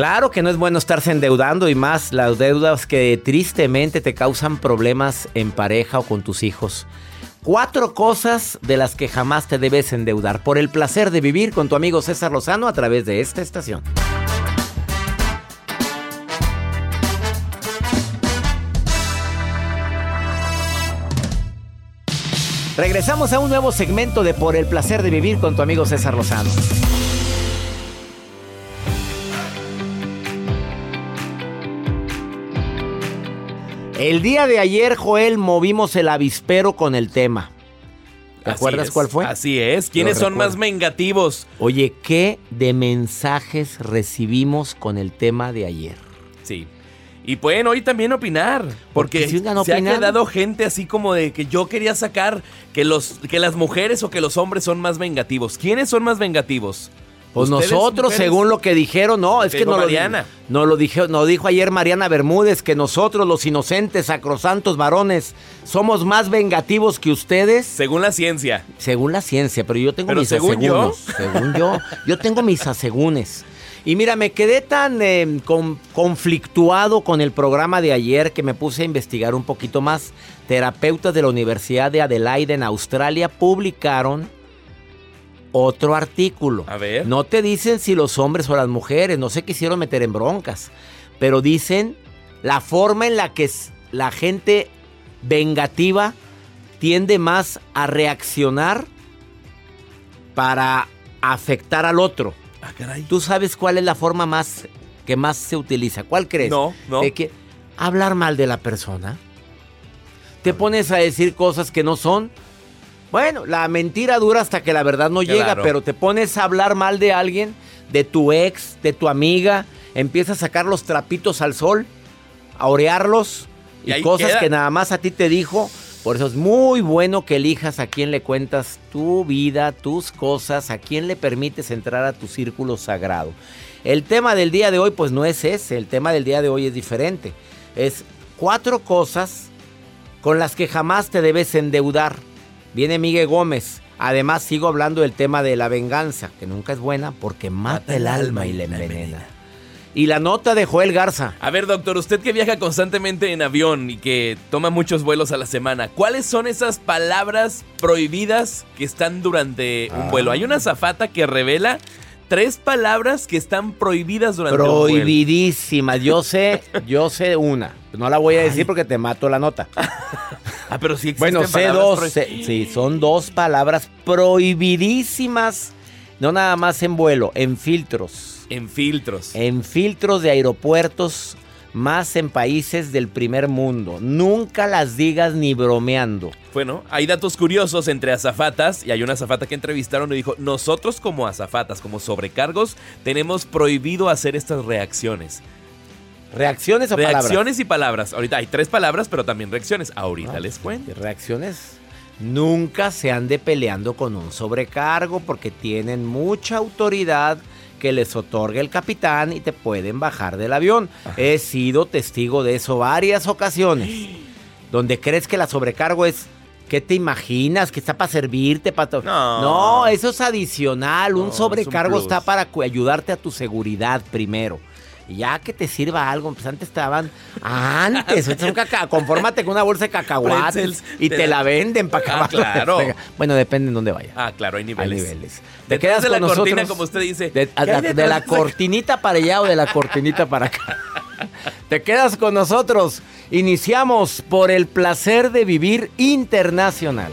Claro que no es bueno estarse endeudando y más las deudas que tristemente te causan problemas en pareja o con tus hijos. Cuatro cosas de las que jamás te debes endeudar por el placer de vivir con tu amigo César Lozano a través de esta estación. Regresamos a un nuevo segmento de Por el placer de vivir con tu amigo César Lozano. El día de ayer, Joel, movimos el avispero con el tema. ¿Te Así acuerdas es, cuál fue? Así es. ¿Quiénes Lo son recuerdo. más vengativos? Oye, ¿qué de mensajes recibimos con el tema de ayer? Sí. Y pueden hoy también opinar. Porque si se ha quedado gente así como de que yo quería sacar que, los, que las mujeres o que los hombres son más vengativos. ¿Quiénes son más vengativos? Pues ¿Ustedes, nosotros, mujeres? según lo que dijeron, no, es Que no lo, Mariana. no lo dijo, ayer Mariana Bermúdez que nosotros, los inocentes, sacrosantos varones, somos más vengativos que ustedes. Según la ciencia. Según la ciencia, pero yo tengo Pero mis según yo. Según yo, yo tengo mis asegúnes. Y mira, me quedé tan eh, con- conflictuado con el programa de ayer que me puse a investigar un poquito más. Terapeutas de la Universidad de Adelaide en Australia publicaron otro artículo. A ver. No te dicen si los hombres o las mujeres, no se quisieron meter en broncas, pero dicen la forma en la que la gente vengativa tiende más a reaccionar para afectar al otro. Ah, caray. ¿Tú sabes cuál es la forma más que más se utiliza? ¿Cuál crees? No, no. De que hablar mal de la persona. Te pones a decir cosas que no son. Bueno, la mentira dura hasta que la verdad no llega, pero te pones a hablar mal de alguien, de tu ex, de tu amiga, empiezas a sacar los trapitos al sol, a orearlos y, cosas queda. que nada más a ti te dijo. Por eso es muy bueno que elijas a quién le cuentas tu vida, tus cosas, a quién le permites entrar a tu círculo sagrado. El tema del día de hoy pues no es ese, el tema del día de hoy es diferente. Es cuatro cosas con las que jamás te debes endeudar. Viene Miguel Gómez. Además sigo hablando del tema de la venganza, que nunca es buena porque mata el alma y la envenena. Y la nota de Joel Garza. A ver, doctor, usted que viaja constantemente en avión y que toma muchos vuelos a la semana, ¿cuáles son esas palabras prohibidas que están durante un Ah. vuelo? Hay una azafata que revela tres palabras que están prohibidas durante un vuelo. Prohibidísima. Yo sé, yo sé una. No la voy a decir porque te mato la nota. Ah, pero sí existen Bueno, sé dos. sé- sí, son dos palabras prohibidísimas. No nada más en vuelo, en filtros. En filtros. En filtros de aeropuertos, más en países del primer mundo. Nunca las digas ni bromeando. Bueno, hay datos curiosos entre azafatas y hay una azafata que entrevistaron y dijo, nosotros como azafatas, como sobrecargos, tenemos prohibido hacer estas reacciones. ¿Reacciones o palabras? Reacciones y palabras. Ahorita hay tres palabras, pero también reacciones. Ahorita Ah, les cuento. ¿Reacciones? nunca se ande peleando con un sobrecargo porque tienen mucha autoridad que les otorga el capitán y te pueden bajar del avión. He sido testigo de eso varias ocasiones. Donde crees que la sobrecargo es ¿Qué te imaginas? ¿Que está para servirte? Para No. no, eso es adicional. No, un es sobrecargo un está para ayudarte a tu seguridad primero. Ya que te sirva algo, pues antes estaban. Antes, ahorita son caca- confórmate con una bolsa de cacahuates y te te, la venden para Ah, acabar. claro. Bueno, depende en dónde vaya. Ah, claro, hay Hay niveles. niveles. Detrás de la con cortina, nosotros? como usted dice. De, ¿Qué hay de detrás la cortinita para allá o de la cortinita para acá. Te quedas con nosotros. Iniciamos por el placer de vivir internacional.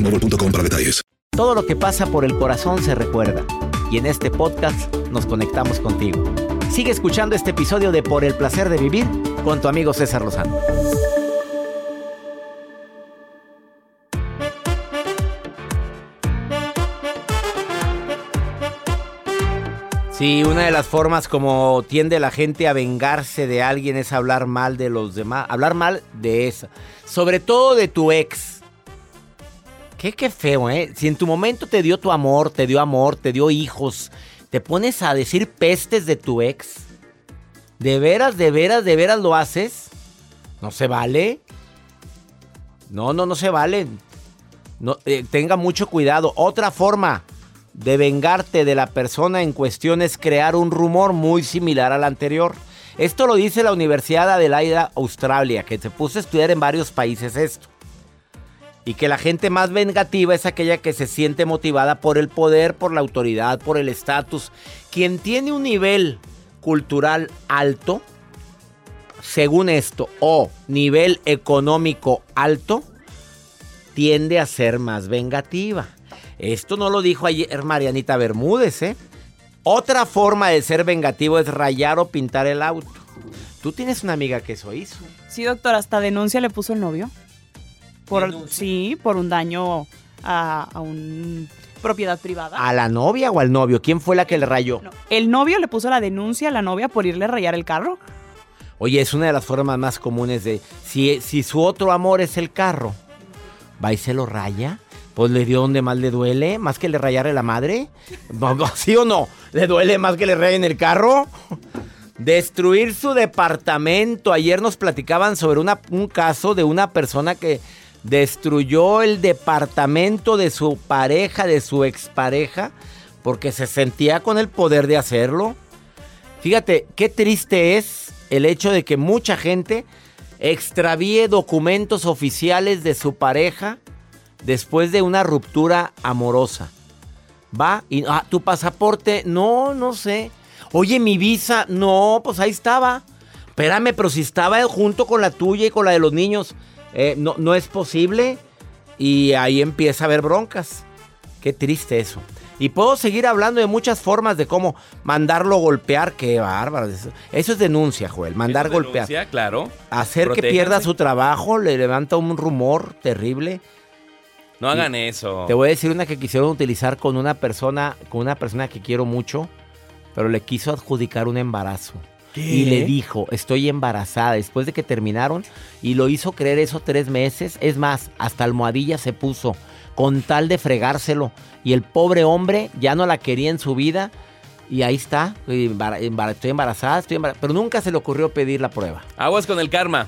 boostmobile.com para detalles. Todo lo que pasa por el corazón se recuerda. Y en este podcast nos conectamos contigo. Sigue escuchando este episodio de Por el placer de vivir con tu amigo César Lozano. Sí, una de las formas como tiende la gente a vengarse de alguien es hablar mal de los demás, hablar mal de esa, sobre todo de tu ex. Qué, qué feo, ¿eh? Si en tu momento te dio tu amor, te dio amor, te dio hijos, te pones a decir pestes de tu ex. ¿De veras, de veras, de veras lo haces? ¿No se vale? No, no, no se vale. No, eh, tenga mucho cuidado. Otra forma de vengarte de la persona en cuestión es crear un rumor muy similar al anterior. Esto lo dice la Universidad de Adelaida, Australia, que se puso a estudiar en varios países esto. Y que la gente más vengativa es aquella que se siente motivada por el poder, por la autoridad, por el estatus. Quien tiene un nivel cultural alto, según esto, o nivel económico alto, tiende a ser más vengativa. Esto no lo dijo ayer Marianita Bermúdez, ¿eh? Otra forma de ser vengativo es rayar o pintar el auto. Tú tienes una amiga que eso hizo. Sí, doctor, hasta denuncia le puso el novio. Sí, por un daño a, a una propiedad privada. ¿A la novia o al novio? ¿Quién fue la que le rayó? No, el novio le puso la denuncia a la novia por irle a rayar el carro. Oye, es una de las formas más comunes de... Si, si su otro amor es el carro, va y se lo raya. Pues le dio donde más le duele, más que le rayarle la madre. ¿Sí o no? ¿Le duele más que le rayen el carro? Destruir su departamento. Ayer nos platicaban sobre una- un caso de una persona que destruyó el departamento de su pareja, de su expareja, porque se sentía con el poder de hacerlo. Fíjate, qué triste es el hecho de que mucha gente extravíe documentos oficiales de su pareja después de una ruptura amorosa. Va y ah, tu pasaporte, no, no sé. Oye, mi visa, no, pues ahí estaba. Espérame, pero si estaba junto con la tuya y con la de los niños, eh, no, no es posible. Y ahí empieza a haber broncas. Qué triste eso. Y puedo seguir hablando de muchas formas de cómo mandarlo golpear. Qué bárbaro. Eso, eso es denuncia, Joel. Mandar es golpear. denuncia, claro. Hacer que pierda su trabajo, le levanta un rumor terrible. No hagan eso. Te voy a decir una que quisieron utilizar con una persona, con una persona que quiero mucho, pero le quiso adjudicar un embarazo. Y le dijo, estoy embarazada, después de que terminaron, y lo hizo creer eso tres meses. Es más, hasta almohadilla se puso, con tal de fregárselo. Y el pobre hombre ya no la quería en su vida Y ahí está, estoy embarazada, estoy embarazada, pero nunca se le ocurrió pedir la prueba. Aguas con el karma.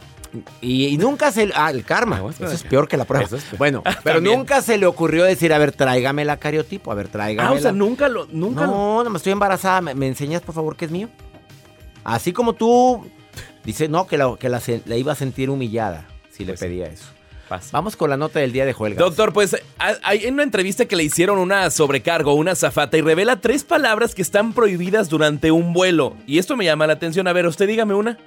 Y, y nunca se... Ah, el karma, eso es peor que la prueba. Es. Bueno, pero También. nunca se le ocurrió decir, a ver, tráigame la cariotipo, a ver, tráigame Ah, o sea, nunca lo, nunca lo- No, no me estoy embarazada. ¿Me, me enseñas, por favor, qué es mío? Así como tú. Dice, no, que la, que la, iba a sentir humillada si le Pues sí. pedía eso. pasa. Vamos con la nota del día de Joel Garza. Doctor, pues hay- en una entrevista que le hicieron una sobrecargo, una zafata, y revela tres palabras que están prohibidas durante un vuelo. Y esto me llama la atención. A ver, usted dígame una.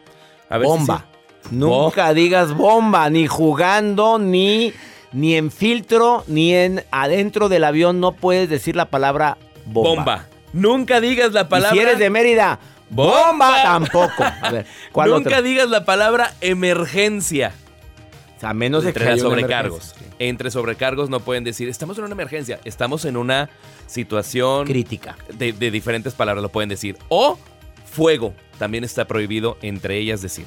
A ver si bomba. sí. Nunca digas bomba, ni jugando, ni, ni en filtro, ni en adentro del avión. No puedes decir la palabra bomba. Bomba. Nunca digas la Y palabra. si eres de Mérida, Bomba. bomba tampoco. A ver, ¿cuál Nunca digas la palabra emergencia. A menos de entre sobrecargos. Entre sobrecargos no pueden decir, estamos en una emergencia, estamos en una situación Crítica. de, de diferentes palabras lo pueden decir. O fuego, también está prohibido entre ellas decir.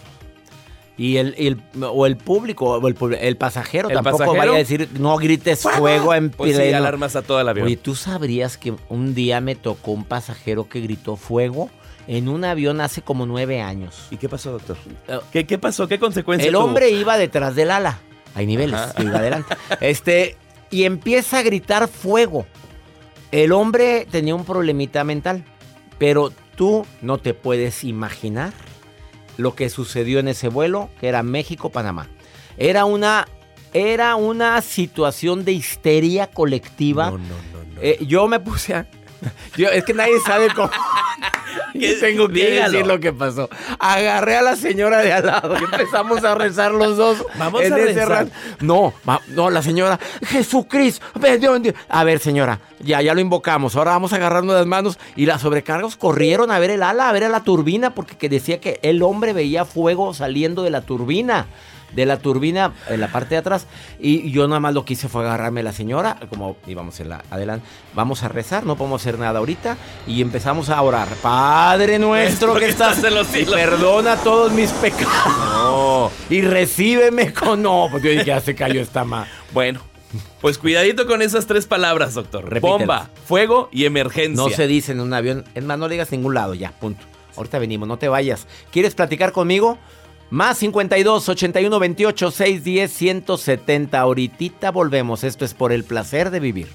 Y el, o el público, o el, pasajero ¿El tampoco pasajero? vaya a decir, no grites fuego, en Pues sí, pleno". alarmas a todo el avión. Oye, ¿tú sabrías que un día me tocó un pasajero que gritó fuego en un avión hace como nueve años? ¿Y qué pasó, doctor? Eh, ¿Qué, qué pasó? ¿Qué consecuencias El tuvo? hombre iba detrás del ala. Hay niveles, Ajá. iba adelante. Este, y empieza a gritar fuego. El hombre tenía un problemita mental, pero tú no te puedes imaginar lo que sucedió en ese vuelo, que era México-Panamá. Era una, era una situación de histeria colectiva. No, no, no, no. Eh, yo me puse a... yo- es que nadie sabe cómo... Tengo que Dígalo. decir lo que pasó. Agarré a la señora de al lado y empezamos a rezar los dos. Vamos en a ese rezar. ran- No, no, la señora, Jesucristo, ven, Dios, Dios. A ver, señora, ya, ya lo invocamos. Ahora vamos a agarrarnos las manos. Y las sobrecargos corrieron a ver el ala, a ver a la turbina, porque que decía que el hombre veía fuego saliendo de la turbina. De la turbina en la parte de atrás. Y yo nada más lo que hice fue agarrarme a la señora, como íbamos en la adelante. Vamos a rezar, no podemos hacer nada ahorita. Y empezamos a orar. Padre nuestro que estás en los y cielos. perdona todos mis pecados. No. Y recíbeme con. No, pues yo dije, ya se cayó esta ma. Bueno, pues cuidadito con esas tres palabras, doctor. Repítelas. Bomba, fuego y emergencia. No se dice en un avión. Es más, no le digas ningún lado, ya, punto. Ahorita venimos, no te vayas. ¿Quieres platicar conmigo? Más 52 81 28 610 170. Ahorita volvemos. Esto es por el placer de vivir.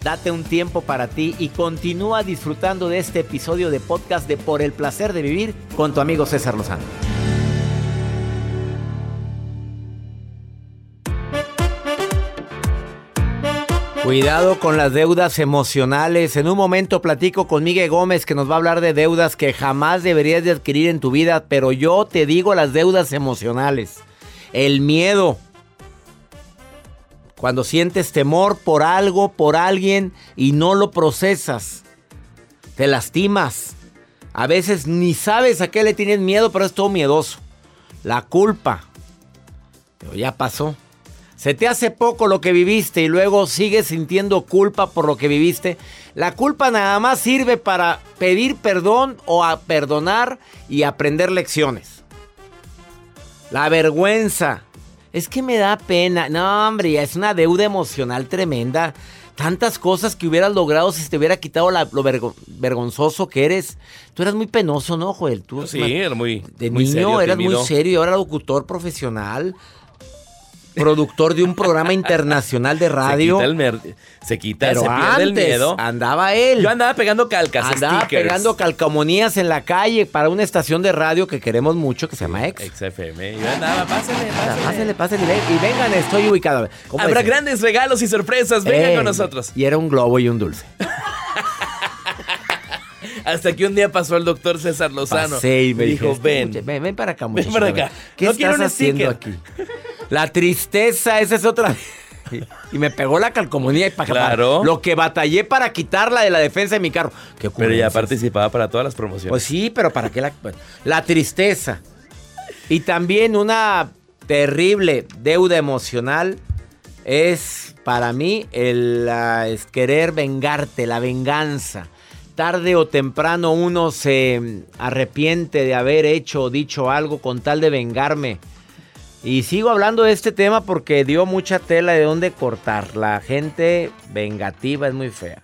Date un tiempo para ti y continúa disfrutando de este episodio de podcast de Por el placer de vivir con tu amigo César Lozano. Cuidado con las deudas emocionales. En un momento platico con Miguel Gómez que nos va a hablar de deudas que jamás deberías de adquirir en tu vida, pero yo te digo las deudas emocionales. El miedo. Cuando sientes temor por algo, por alguien y no lo procesas. Te lastimas. A veces ni sabes a qué le tienes miedo, pero es todo miedoso. La culpa. Pero ya pasó. Se te hace poco lo que viviste y luego sigues sintiendo culpa por lo que viviste. La culpa nada más sirve para pedir perdón o a perdonar y aprender lecciones. La vergüenza. Es que me da pena. No, hombre, es una deuda emocional tremenda. Tantas cosas que hubieras logrado si te hubiera quitado la- lo vergo- vergonzoso que eres. Tú eras muy penoso, ¿no, Joel? Tú Sí, era muy, de muy niño serio, eras tímido. muy serio y ahora locutor profesional, productor de un programa internacional de radio. Se quita, el mer- se, quita, pero se pierde antes el miedo. andaba él. Yo andaba pegando calcas, andaba stickers. pegando calcamonías en la calle para una estación de radio que queremos mucho que se llama Ex. XFM. Yo andaba, pásale, pásale. Pásale, pásale y ven- vengan, estoy ubicado. ¿Cómo Habrá dice? grandes regalos y sorpresas. Vengan Eh, con nosotros. Y era un globo y un dulce. Hasta que un día pasó el doctor César Lozano. Y me dijo, ven. "Escuche, ven, ven para acá, Ven muchacho. para a ver, acá. ¿Qué No estás haciendo sticker". aquí? La tristeza, esa es otra. Y, me pegó la calcomanía y para Claro. Lo que batallé para quitarla de la defensa de mi carro. Qué Pero ya participaba para todas las promociones. Pues sí, pero ¿para qué la.? bueno, la tristeza. Y también una terrible deuda emocional es para mí el es querer vengarte, la venganza. Tarde o temprano uno se mm, arrepiente de haber hecho o dicho algo con tal de vengarme. Y sigo hablando de este tema porque dio mucha tela de dónde cortar. La gente vengativa es muy fea.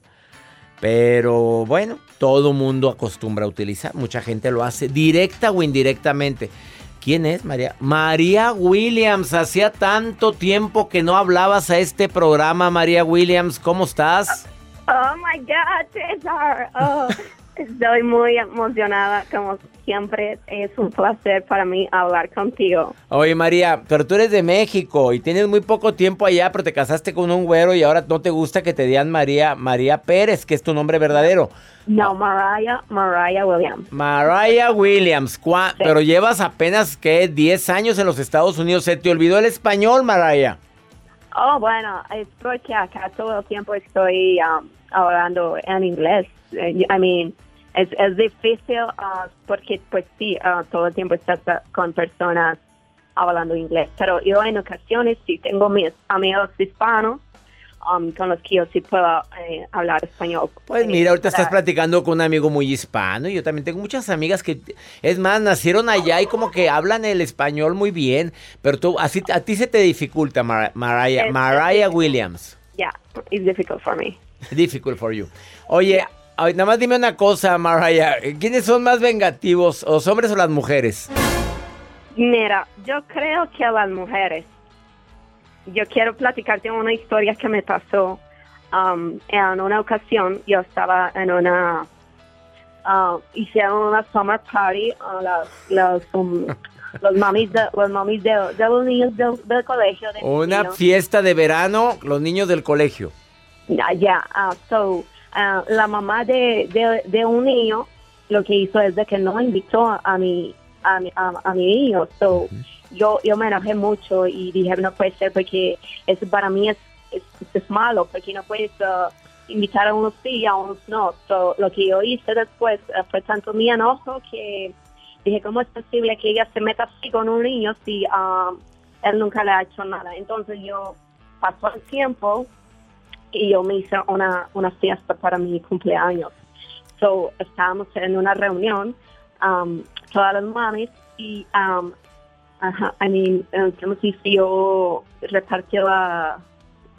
Pero bueno, todo mundo acostumbra a utilizar. Mucha gente lo hace directa o indirectamente. ¿Quién es María? María Williams. Hacía tanto tiempo que no hablabas a este programa, María Williams. ¿Cómo estás? Oh my God, César. Oh, estoy muy emocionada, como siempre. Es un placer para mí hablar contigo. Oye, María, pero tú eres de México y tienes muy poco tiempo allá, pero te casaste con un güero y ahora no te gusta que te digan María, María Pérez, que es tu nombre verdadero. No, Mariah, Mariah Williams. Mariah Williams, ¿cuá- pero llevas apenas, ¿qué? 10 años en los Estados Unidos. ¿Se te olvidó el español, Mariah? Oh, bueno, es porque acá todo el tiempo estoy um, hablando en inglés. Eh, I mean, es, difícil uh, porque, pues sí, uh, todo el tiempo estás uh, con personas hablando inglés. Pero yo en ocasiones sí tengo mis amigos hispanos um, con los que yo sí puedo eh, hablar español. Pues mira, ahorita estás para- platicando con un amigo muy hispano y yo también tengo muchas amigas que, es más, nacieron allá y como que hablan el español muy bien, pero tú, así, a ti se te dificulta, Mar- Mariah, Mariah Williams. Yeah, it's difficult for me. Difficult for you. Oye, ay, nada más dime una cosa, Mariah, ¿quiénes son más vengativos, los hombres o las mujeres? Mira, yo creo que las mujeres. Yo quiero platicarte una historia que me pasó. um, en una ocasión, yo estaba en una. uh, hicieron una summer party a las, los, um, los mamis, de, los mamis de, de los niños del, del colegio. de Una fiesta de verano, los niños del colegio. Ya, ah, so, ah, la mamá de, de, un niño lo que hizo es de que no invitó a mi, a mi, a, a mi niño. So, yo, yo me enojé mucho y dije, no puede ser porque eso para mí es, es, malo, porque no puedes ah, invitar a unos sí y a unos no. So, lo que yo hice después ah, fue tanto mi enojo que dije, ¿cómo es posible que ella se meta así con un niño si ah, él nunca le ha hecho nada? Entonces yo pasó el tiempo y yo me hice una, una fiesta para mi cumpleaños. So, estábamos en una reunión, um, todas las mamis, y, um, ajá, I mean, ¿cómo se dice? Yo repartí la,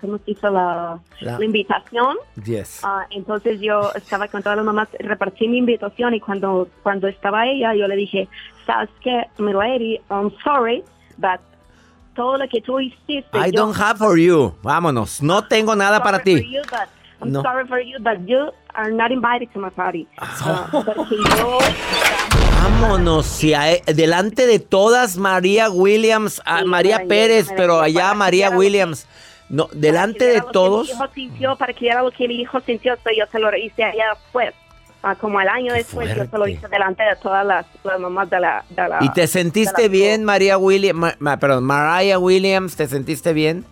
¿cómo se dice? La, La- la invitación. Yes. Ah, entonces yo estaba con todas las mamás, repartí mi invitación y cuando, cuando estaba ella, yo le dije, ¿sabes qué, mi lady? I'm sorry, but todo lo que tú hiciste... I yo- don't have for you. Vámonos. No tengo nada para for ti. you, but I'm No. sorry for you, but you are not invited to my party. Ah, porque yo, Vámonos. Si a- delante de todas, María Williams, a Sí, María para Pérez, pero allá María Williams. No, delante de para que todos. mi hijo sintió, para que viera lo que mi hijo sintió, yo se lo hice allá después. Ah, como el año después, yo se lo hice delante de todas las, las mamás de la... De la ¿Y te sentiste bien, María Williams? Ma- ma- perdón, Mariah Williams, ¿te sentiste bien?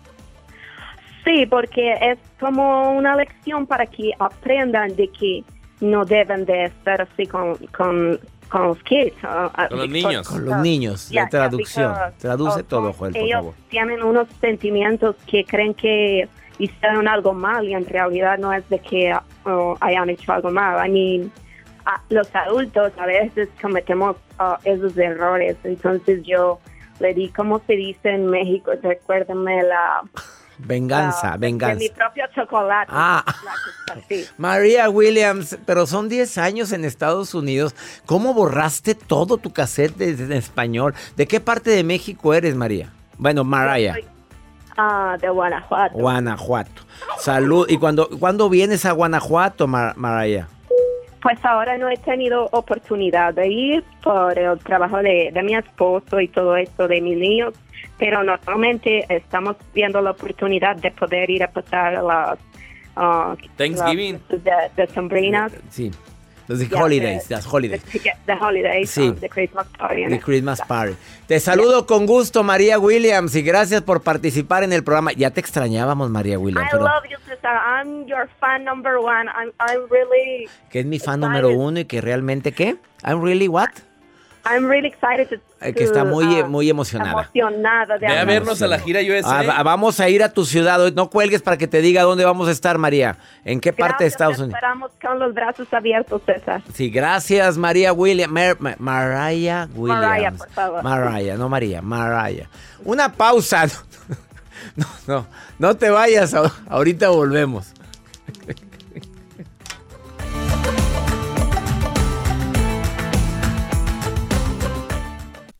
Sí, porque es como una lección para que aprendan de que no deben de estar así con, con, con los kids. ah, Con los niños. Con los niños, Yeah, la traducción. yeah, Traduce todo, Joel, por ellos favor. tienen unos sentimientos que creen que hicieron algo mal y en realidad no es de que oh, hayan hecho algo mal. I mean, ah, los adultos a veces cometemos ah, esos errores. Entonces yo le di, como se dice en México, recuérdenme la... Venganza, venganza. De mi propio chocolate. Ah. Sí. María Williams, pero son 10 años en Estados Unidos. ¿Cómo borraste todo tu cassette en español? ¿De qué parte de México eres, María? Bueno, Mariah, ah, de Guanajuato. Guanajuato. Salud. ¿Y cuando, cuándo vienes a Guanajuato, Mar- Mariah? Pues ahora no he tenido oportunidad de ir por el trabajo de, de mi esposo y todo esto de mis niños, pero normalmente estamos viendo la oportunidad de poder ir a pasar las ah, Thanksgiving. las- de, de Sembrinas. Sí. Los de Yeah, holidays, the- las holidays. The, the holidays, Sí. the Christmas party. The Christmas Party. Te saludo con gusto, María Williams, y gracias por participar en el programa. Ya te extrañábamos, María Williams. I pero love you, sister. I'm your fan number one. I'm, I'm really que es mi fan excited. número uno y que realmente, ¿qué? I'm really what? I'm really excited to, Eh, que está to, muy, uh, muy emocionada. Emocionada de Ve a vernos a la gira USA. Ah, va- vamos a ir a tu ciudad. hoy. No cuelgues para que te diga dónde vamos a estar, María. ¿En qué parte de Gracias, Estados Unidos? Esperamos con los brazos abiertos, César. Sí, gracias, María Williams. Mar- Ma- Mariah Williams. Mariah, por favor. Mariah, no María, Mariah. Una pausa. No, no, no te vayas. Ahorita volvemos.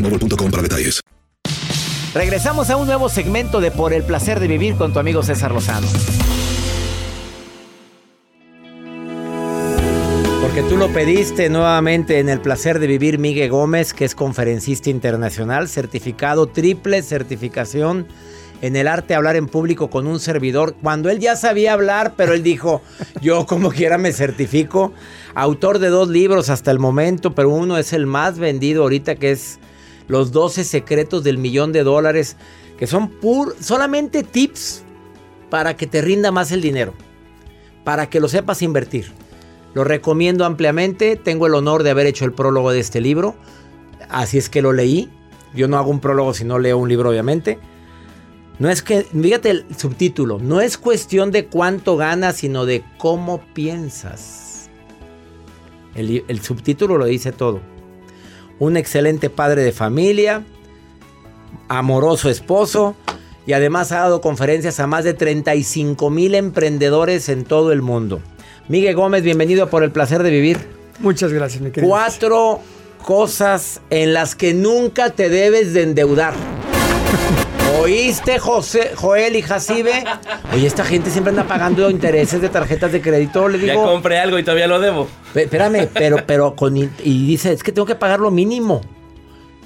boostmobile.com para detalles. Regresamos a un nuevo segmento de Por el placer de vivir con tu amigo César Lozano. Porque tú lo pediste nuevamente en el placer de vivir Miguel Gómez, que es conferencista internacional, certificado triple certificación en el arte de hablar en público con un servidor. Cuando él ya sabía hablar, pero él dijo, yo como quiera me certifico. Autor de dos libros hasta el momento, pero uno es el más vendido ahorita, que es Los 12 secretos del millón de dólares, que son pur solamente tips para que te rinda más el dinero, para que lo sepas invertir. Lo recomiendo ampliamente. Tengo el honor de haber hecho el prólogo de este libro. Así es que lo leí. Yo no hago un prólogo si no leo un libro, obviamente. No es que, fíjate el subtítulo, no es cuestión de cuánto ganas, sino de cómo piensas. El, subtítulo lo dice todo. Un excelente padre de familia, amoroso esposo y además ha dado conferencias a más de 35 mil emprendedores en todo el mundo. Miguel Gómez, bienvenido a por el placer de vivir. Muchas gracias, mi querido. Cuatro cosas en las que nunca te debes de endeudar. ¿Oíste, José, Joel y Jacibe? Oye, esta gente siempre anda pagando intereses de tarjetas de crédito. Le Ya digo, compré algo y todavía lo debo. "Pe- espérame, pero, pero con. Y dice, es que tengo que pagar lo mínimo.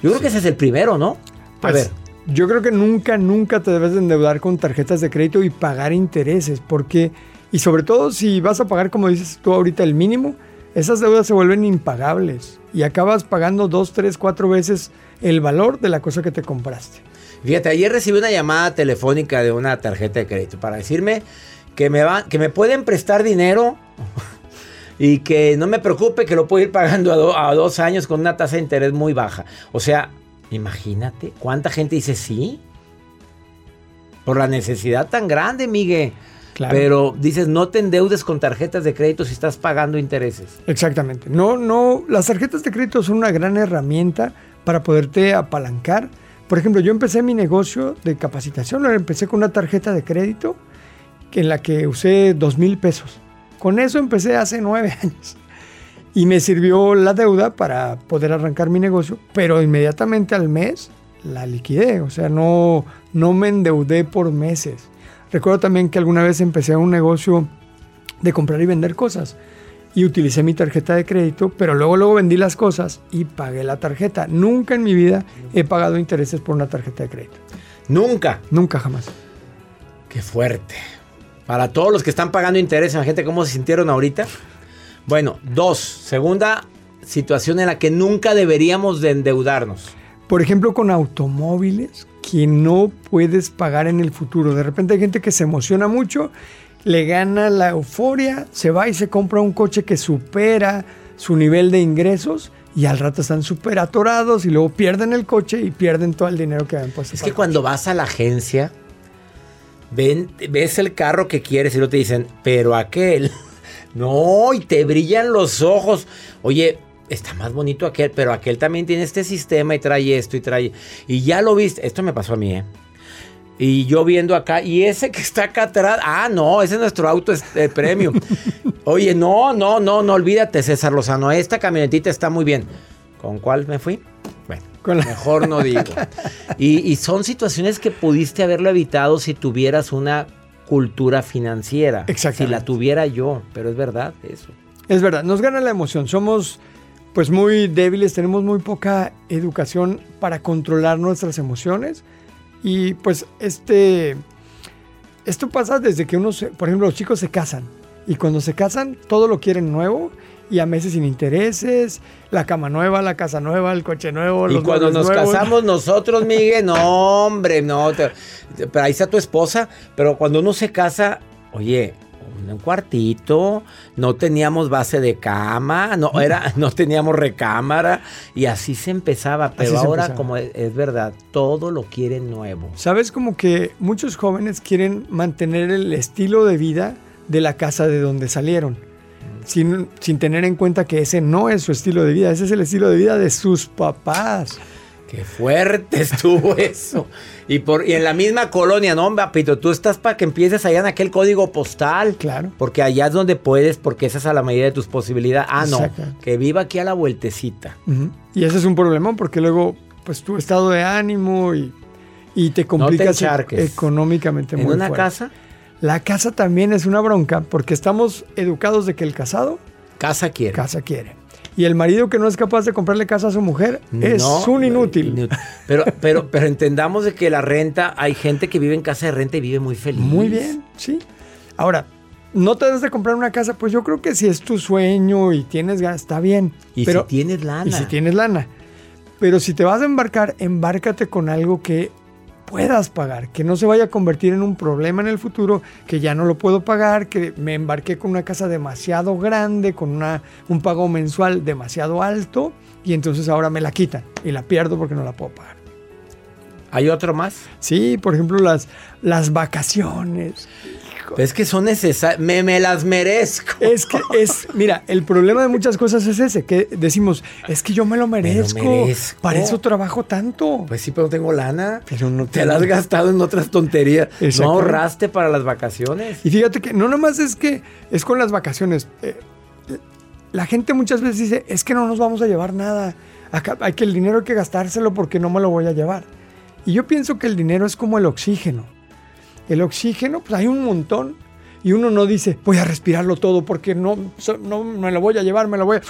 Yo creo que ese es el primero, ¿no? A Pues, ver. Yo creo que nunca, nunca te debes de endeudar con tarjetas de crédito y pagar intereses, porque, y sobre todo si vas a pagar, como dices tú ahorita, el mínimo, esas deudas se vuelven impagables y acabas pagando dos, tres, cuatro veces el valor de la cosa que te compraste. Fíjate, ayer recibí una llamada telefónica de una tarjeta de crédito para decirme que me, va, que me pueden prestar dinero y que no me preocupe que lo puedo ir pagando a, do- a dos años con una tasa de interés muy baja. O sea, imagínate cuánta gente dice sí por la necesidad tan grande, Miguel. Claro. Pero dices, no te endeudes con tarjetas de crédito si estás pagando intereses. Exactamente. No, no, las tarjetas de crédito son una gran herramienta para poderte apalancar. Por ejemplo, yo empecé mi negocio de capacitación, lo empecé con una tarjeta de crédito en la que usé dos mil pesos. Con eso empecé hace nueve años. Y me sirvió la deuda para poder arrancar mi negocio, pero inmediatamente al mes la liquidé. O sea, no, no me endeudé por meses. Recuerdo también que alguna vez empecé un negocio de comprar y vender cosas y utilicé mi tarjeta de crédito, pero luego luego vendí las cosas y pagué la tarjeta. Nunca en mi vida he pagado intereses por una tarjeta de crédito. Nunca. Nunca jamás. Qué fuerte. Para todos los que están pagando intereses, imagínate cómo se sintieron ahorita. Bueno, dos. Segunda situación en la que nunca deberíamos de endeudarnos. Por ejemplo, con automóviles que no puedes pagar en el futuro. De repente hay gente que se emociona mucho, le gana la euforia, se va y se compra un coche que supera su nivel de ingresos y al rato están súper atorados y luego pierden el coche y pierden todo el dinero que habían puesto. Es que cuando vas a la agencia, ven, ves el carro que quieres y luego te dicen, pero aquel. No, y te brillan los ojos. Oye, está más bonito aquel, pero aquel también tiene este sistema y trae esto y trae. Y ya lo viste, esto me pasó a mí, ¿eh? Y yo viendo acá, y ese que está acá atrás, ah, no, ese es nuestro auto este, premium. Oye, no, no, no, no olvídate, César Lozano, esta camionetita está muy bien. ¿Con cuál me fui? Bueno, mejor no digo. Y, y son situaciones que pudiste haberlo evitado si tuvieras una cultura financiera. Si Exactamente. la tuviera yo, pero es verdad eso. Es verdad, nos gana la emoción. Somos pues muy débiles, tenemos muy poca educación para controlar nuestras emociones. Y pues este, esto pasa desde que uno, se- por ejemplo, los chicos se casan. Y cuando se casan, todo lo quieren nuevo y a meses sin intereses, la cama nueva, la casa nueva, el coche nuevo. Y los cuando nos nuevos. casamos nosotros, Miguel, no, hombre, no. te- te- pero ahí está tu esposa. Pero cuando uno se casa, oye, un cuartito, no teníamos base de cama, no, era, no teníamos recámara. Y así se empezaba. Pero ahora, empezaba. como es, es verdad, todo lo quieren nuevo. Sabes como que muchos jóvenes quieren mantener el estilo de vida de la casa de donde salieron, sin, sin tener en cuenta que ese no es su estilo de vida, ese es el estilo de vida de sus papás. Qué fuerte estuvo eso. Y, por, y en la misma colonia, no, papito, tú estás para que empieces allá en aquel código postal. Claro. Porque allá es donde puedes, porque esa es a la medida de tus posibilidades. Ah, no, que viva aquí a la vueltecita. Y ese es un problemón porque luego, pues tu estado de ánimo y, y te complicas e- encharques. económicamente ¿En muy una fuerte. casa? La casa también es una bronca porque estamos educados de que el casado Casa quiere. casa quiere. Y el marido que no es capaz de comprarle casa a su mujer es No, un inútil. inú- Pero, pero, pero entendamos de que la renta, hay gente que vive en casa de renta y vive muy feliz. Muy bien, sí. Ahora, no te debes de comprar una casa, pues yo creo que si es tu sueño y tienes ganas, está bien. Y pero, si tienes lana. Y si tienes lana. Pero si te vas a embarcar, embárcate con algo que puedas pagar, que no se vaya a convertir en un problema en el futuro, que ya no lo puedo pagar, que me embarqué con una casa demasiado grande, con una, un pago mensual demasiado alto, y entonces ahora me la quitan y la pierdo porque no la puedo pagar. ¿Hay otro más? Sí, por ejemplo, las, las vacaciones. Es que son necesarias. Me, me las merezco. Es que es, mira, el problema de muchas cosas es ese, que decimos, es que yo me lo merezco, merezco. para eso trabajo tanto. Pues sí, pero no tengo lana. Pero no Te la has gastado en otras tonterías. No ahorraste para las vacaciones. Y fíjate que no nomás es que es con las vacaciones. eh, la gente muchas veces dice, es que no nos vamos a llevar nada. Acá hay que el dinero hay que gastárselo porque no me lo voy a llevar. Y yo pienso que el dinero es como el oxígeno. El oxígeno, pues hay un montón. Y uno no dice, voy a respirarlo todo porque no, no me lo voy a llevar, me lo voy a...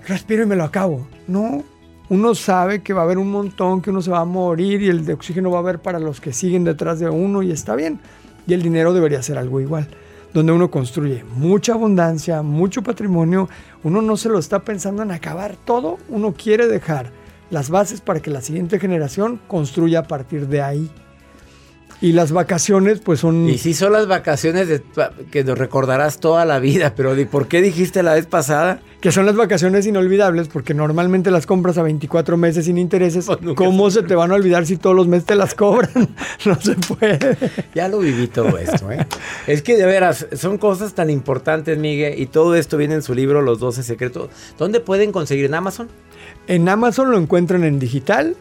Respiro y me lo acabo. No, uno sabe que va a haber un montón, que uno se va a morir y el de oxígeno va a haber para los que siguen detrás de uno y está bien. Y el dinero debería ser algo igual, donde uno construye mucha abundancia, mucho patrimonio, uno no se lo está pensando en acabar todo, uno quiere dejar las bases para que la siguiente generación construya a partir de ahí. Y las vacaciones pues son... Y sí son las vacaciones de- que nos recordarás toda la vida, pero ¿de ¿por qué dijiste la vez pasada? que son las vacaciones inolvidables porque normalmente las compras a 24 meses sin intereses. Pues ¿Cómo se te van a olvidar si todos los meses te las cobran? no se puede. Ya lo viví todo esto, ¿eh? es que de veras, son cosas tan importantes, Miguel, y todo esto viene en su libro Los 12 Secretos. ¿Dónde pueden conseguir? ¿En Amazon? En Amazon lo encuentran en digital.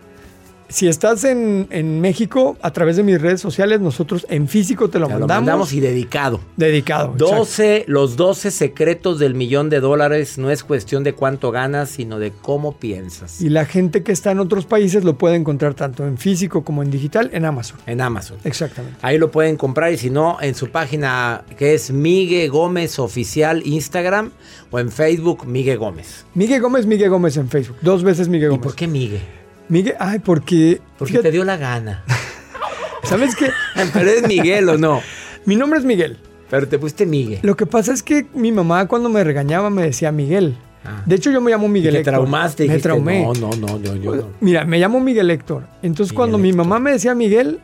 Si estás en, en México, a través de mis redes sociales, nosotros en físico te lo Te lo mandamos. mandamos y dedicado. Dedicado. exacto. 12, los 12 secretos del millón de dólares no es cuestión de cuánto ganas, sino de cómo piensas. Y la gente que está en otros países lo puede encontrar tanto en físico como en digital en Amazon. En Amazon. Exactamente. Ahí lo pueden comprar y si no, en su página que es Miguel Gómez Oficial Instagram o en Facebook Miguel Gómez. Miguel Gómez, Miguel Gómez en Facebook. Dos veces Miguel ¿Y Gómez. por qué Miguel? Miguel, ay, porque. Porque fíjate, te dio la gana. ¿Sabes qué? Pero es Miguel o no. Mi nombre es Miguel. Pero te pusiste Miguel. Lo que pasa es que mi mamá cuando me regañaba me decía Miguel. Ah. De hecho, yo me llamo Y Miguel te Héctor. traumaste. Me dijiste, traumé. No, no, no, yo, yo no. Mira, me llamo Miguel Héctor. Entonces, Miguel cuando mi mamá me decía Miguel,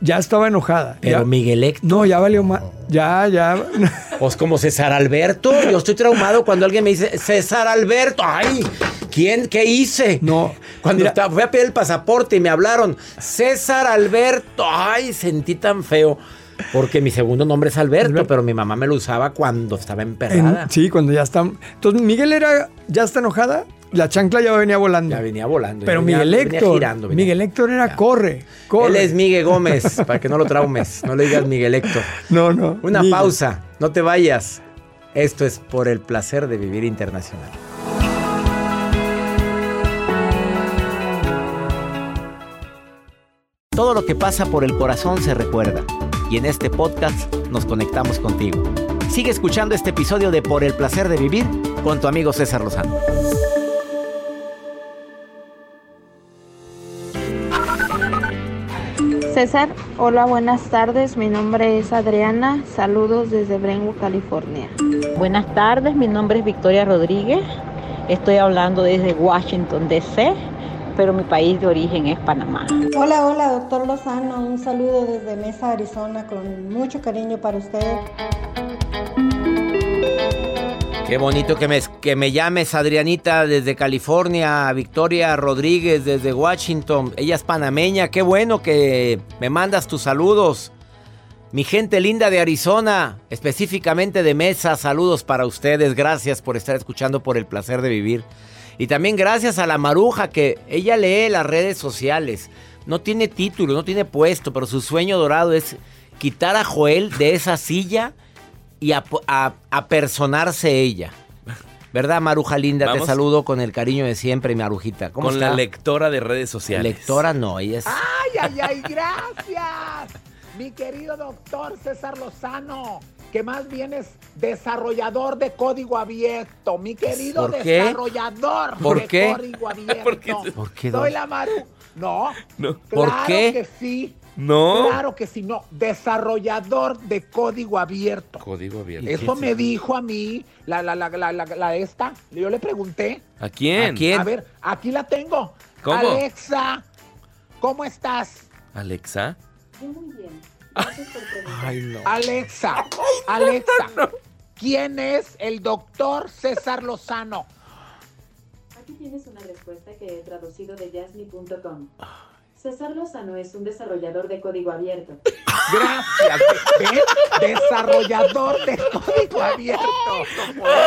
ya estaba enojada. Pero Ya- Miguel Héctor. No, ya valió más. Ya, ya. Pues como César Alberto. Yo estoy traumado cuando alguien me dice César Alberto. Ay, ¿quién? ¿Qué hice? No. Cuando Mira. estaba- fui a pedir el pasaporte y me hablaron César Alberto. Ay, sentí tan feo. Porque mi segundo nombre es Alberto, Alberto. pero mi mamá me lo usaba cuando estaba En- emperrada. sí, cuando ya está. Entonces, Miguel era. Ya está enojada La chancla ya venía volando. Ya venía volando. Pero venía- Miguel venía Héctor. girando, venía- Miguel Héctor era Ya. corre, corre. Él es Miguel Gómez, para que no lo traumes. No le digas Miguel Héctor. No, no. Una Miguel. pausa, no te vayas. Esto es por el placer de vivir internacional. Todo lo que pasa por el corazón se recuerda. Y en este podcast nos conectamos contigo. Sigue escuchando este episodio de Por el placer de vivir con tu amigo César Lozano. César, hola, buenas tardes. Mi nombre es Adriana. Saludos desde Brentwood, California. Buenas tardes, mi nombre es Victoria Rodríguez. Estoy hablando desde Washington, D.C., pero mi país de origen es Panamá. Hola, hola, doctor Lozano. Un saludo desde Mesa, Arizona, con mucho cariño para usted. Qué bonito que me, que me llames Adrianita desde California, Victoria Rodríguez desde Washington. Ella es panameña, qué bueno que me mandas tus saludos. Mi gente linda de Arizona, específicamente de Mesa, saludos para ustedes. Gracias por estar escuchando por el placer de vivir. Y también gracias a la Maruja que ella lee las redes sociales. No tiene título, no tiene puesto, pero su sueño dorado es quitar a Joel de esa silla y a, a- apersonarse ella. ¿Verdad, Maruja linda? Vamos. Te saludo con el cariño de siempre, mi Marujita. ¿Cómo Con está? la lectora de redes sociales. Lectora no, ella es... Ay, ay, ay, gracias. Mi querido doctor César Lozano, que más bien es desarrollador de código abierto. Mi querido ¿Por qué? desarrollador ¿Por de qué? código abierto. ¿Por qué? ¿Por qué, Soy la Maru. No. No. ¿Por claro qué? que sí. No. Claro que sí, no. Desarrollador de código abierto. Código abierto. Eso me dijo a mí la, la, la, la, la, la esta. Yo le pregunté. ¿A quién? ¿A quién? A ver, aquí la tengo. ¿Cómo? Alexa, ¿cómo estás? ¿Alexa? Ay, no. Alexa, Alexa, ¿quién es el doctor César Lozano? Aquí tienes una respuesta que he traducido de yasmi.com. César Lozano es un desarrollador de código abierto. Gracias, ¿ven? Desarrollador de código abierto.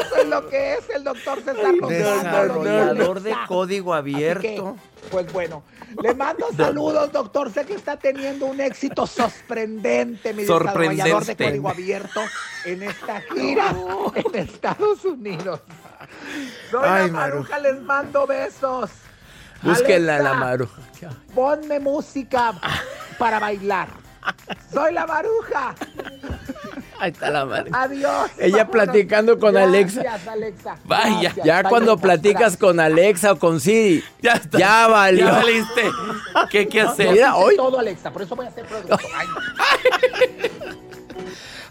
Eso es lo que es el doctor César Lozano. Desarrollador de código que, abierto. pues bueno, le mando saludos, doctor. Sé que está teniendo un éxito sorprendente, mi desarrollador de código abierto en esta gira en Estados Unidos. Soy Ay, la Maruja, les mando besos. Búsquenla Alexa, la Maru. Ponme música para bailar. Soy la Maruja. Ahí está la madre. Adiós. Ella Vámonos. platicando con Alexa. Gracias, Alexa. Vaya, Gracias. Ya Vaya, cuando gracias. platicas con Alexa o con Siri, Ya está. ya valió. Ya valiste. ¿Qué hay que No, hacer? Mira, hoy- todo, Alexa, por eso voy a ser productor. Ay,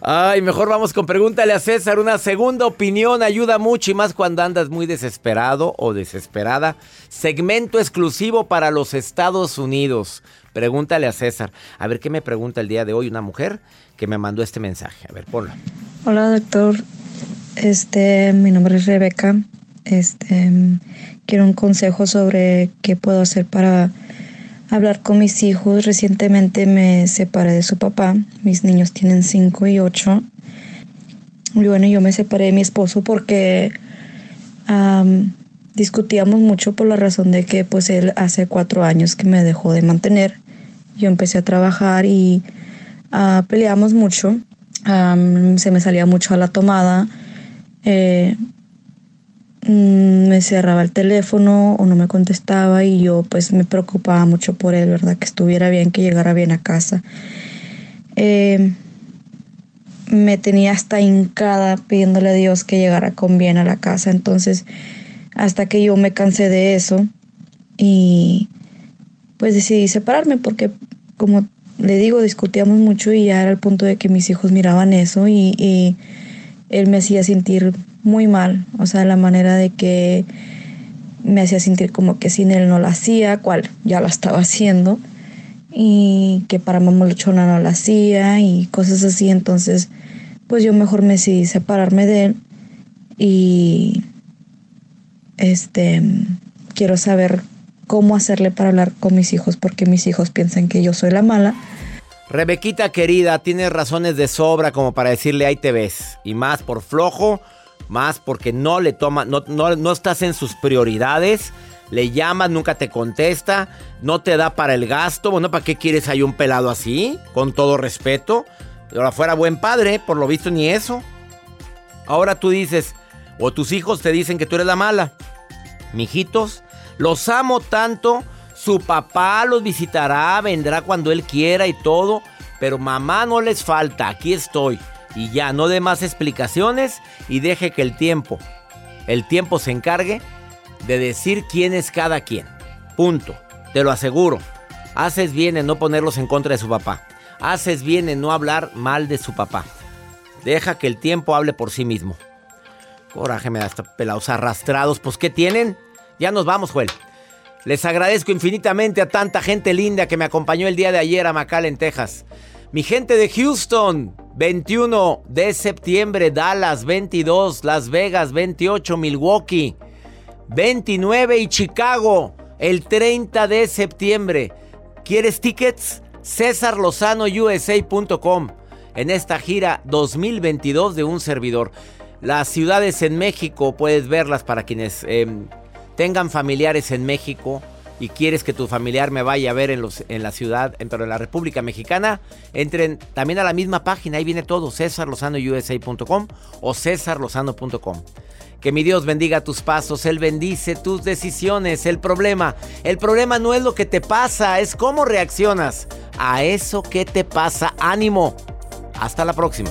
Ay, mejor vamos con pregúntale a César. Una segunda opinión ayuda mucho y más cuando andas muy desesperado o desesperada. Segmento exclusivo para los Estados Unidos. Pregúntale a César. A ver qué me pregunta el día de hoy una mujer que me mandó este mensaje. A ver, ponlo. Hola doctor, este, mi nombre es Rebeca. Este, quiero un consejo sobre qué puedo hacer para hablar con mis hijos. Recientemente me separé de su papá. Mis niños tienen 5 y 8. Y bueno, yo me separé de mi esposo porque am, discutíamos mucho por la razón de que pues él hace cuatro años que me dejó de mantener. Yo empecé a trabajar y ah, peleamos mucho. Se me salía mucho a la tomada. Eh, me cerraba el teléfono o no me contestaba y yo pues me preocupaba mucho por él, ¿verdad? Que estuviera bien, que llegara bien a casa. Eh, me tenía hasta hincada pidiéndole a Dios que llegara con bien a la casa. Entonces, hasta que yo me cansé de eso y pues decidí separarme porque como le digo, discutíamos mucho y ya era el punto de que mis hijos miraban eso y él me hacía sentir muy mal, o sea, la manera de que me hacía sentir como que sin él no la hacía, cual ya la estaba haciendo, y que para mamá luchona no la hacía y cosas así, entonces pues yo mejor me decidí separarme de él y este quiero saber cómo hacerle para hablar con mis hijos porque mis hijos piensan que yo soy la mala. Rebequita querida, tienes razones de sobra como para decirle ahí te ves. Y más por flojo, más porque no le toma, no, no, no estás en sus prioridades. Le llamas, nunca te contesta, no te da para el gasto. Bueno, ¿para qué quieres ahí un pelado así? Con todo respeto. Ahora fuera buen padre, por lo visto ni eso. Ahora tú dices, o tus hijos te dicen que tú eres la mala. Mijitos, los amo tanto. Su papá los visitará, vendrá cuando él quiera y todo. Pero mamá no les falta, aquí estoy. Y ya, no dé más explicaciones y deje que el tiempo, el tiempo se encargue de decir quién es cada quien. Punto. Te lo aseguro. Haces bien en no ponerlos en contra de su papá. Haces bien en no hablar mal de su papá. Deja que el tiempo hable por sí mismo. Coraje me da hasta pelados arrastrados. Pues, ¿qué tienen? Ya nos vamos, Joel. Les agradezco infinitamente a tanta gente linda que me acompañó el día de ayer a McAllen, Texas. Mi gente de Houston, 21 de septiembre, Dallas, 22, Las Vegas, 28, Milwaukee, 29 y Chicago, el 30 de septiembre. ¿Quieres tickets? USA.com en esta gira 2022 de un servidor. Las ciudades en México puedes verlas para quienes eh, tengan familiares en México y quieres que tu familiar me vaya a ver en, la ciudad, en, pero en la República Mexicana, entren también a la misma página, ahí viene todo, cesarlozanousa.com o cesarlozano.com. Que mi Dios bendiga tus pasos, Él bendice tus decisiones. El problema, el problema no es lo que te pasa, es cómo reaccionas a eso que te pasa. Ánimo. Hasta la próxima.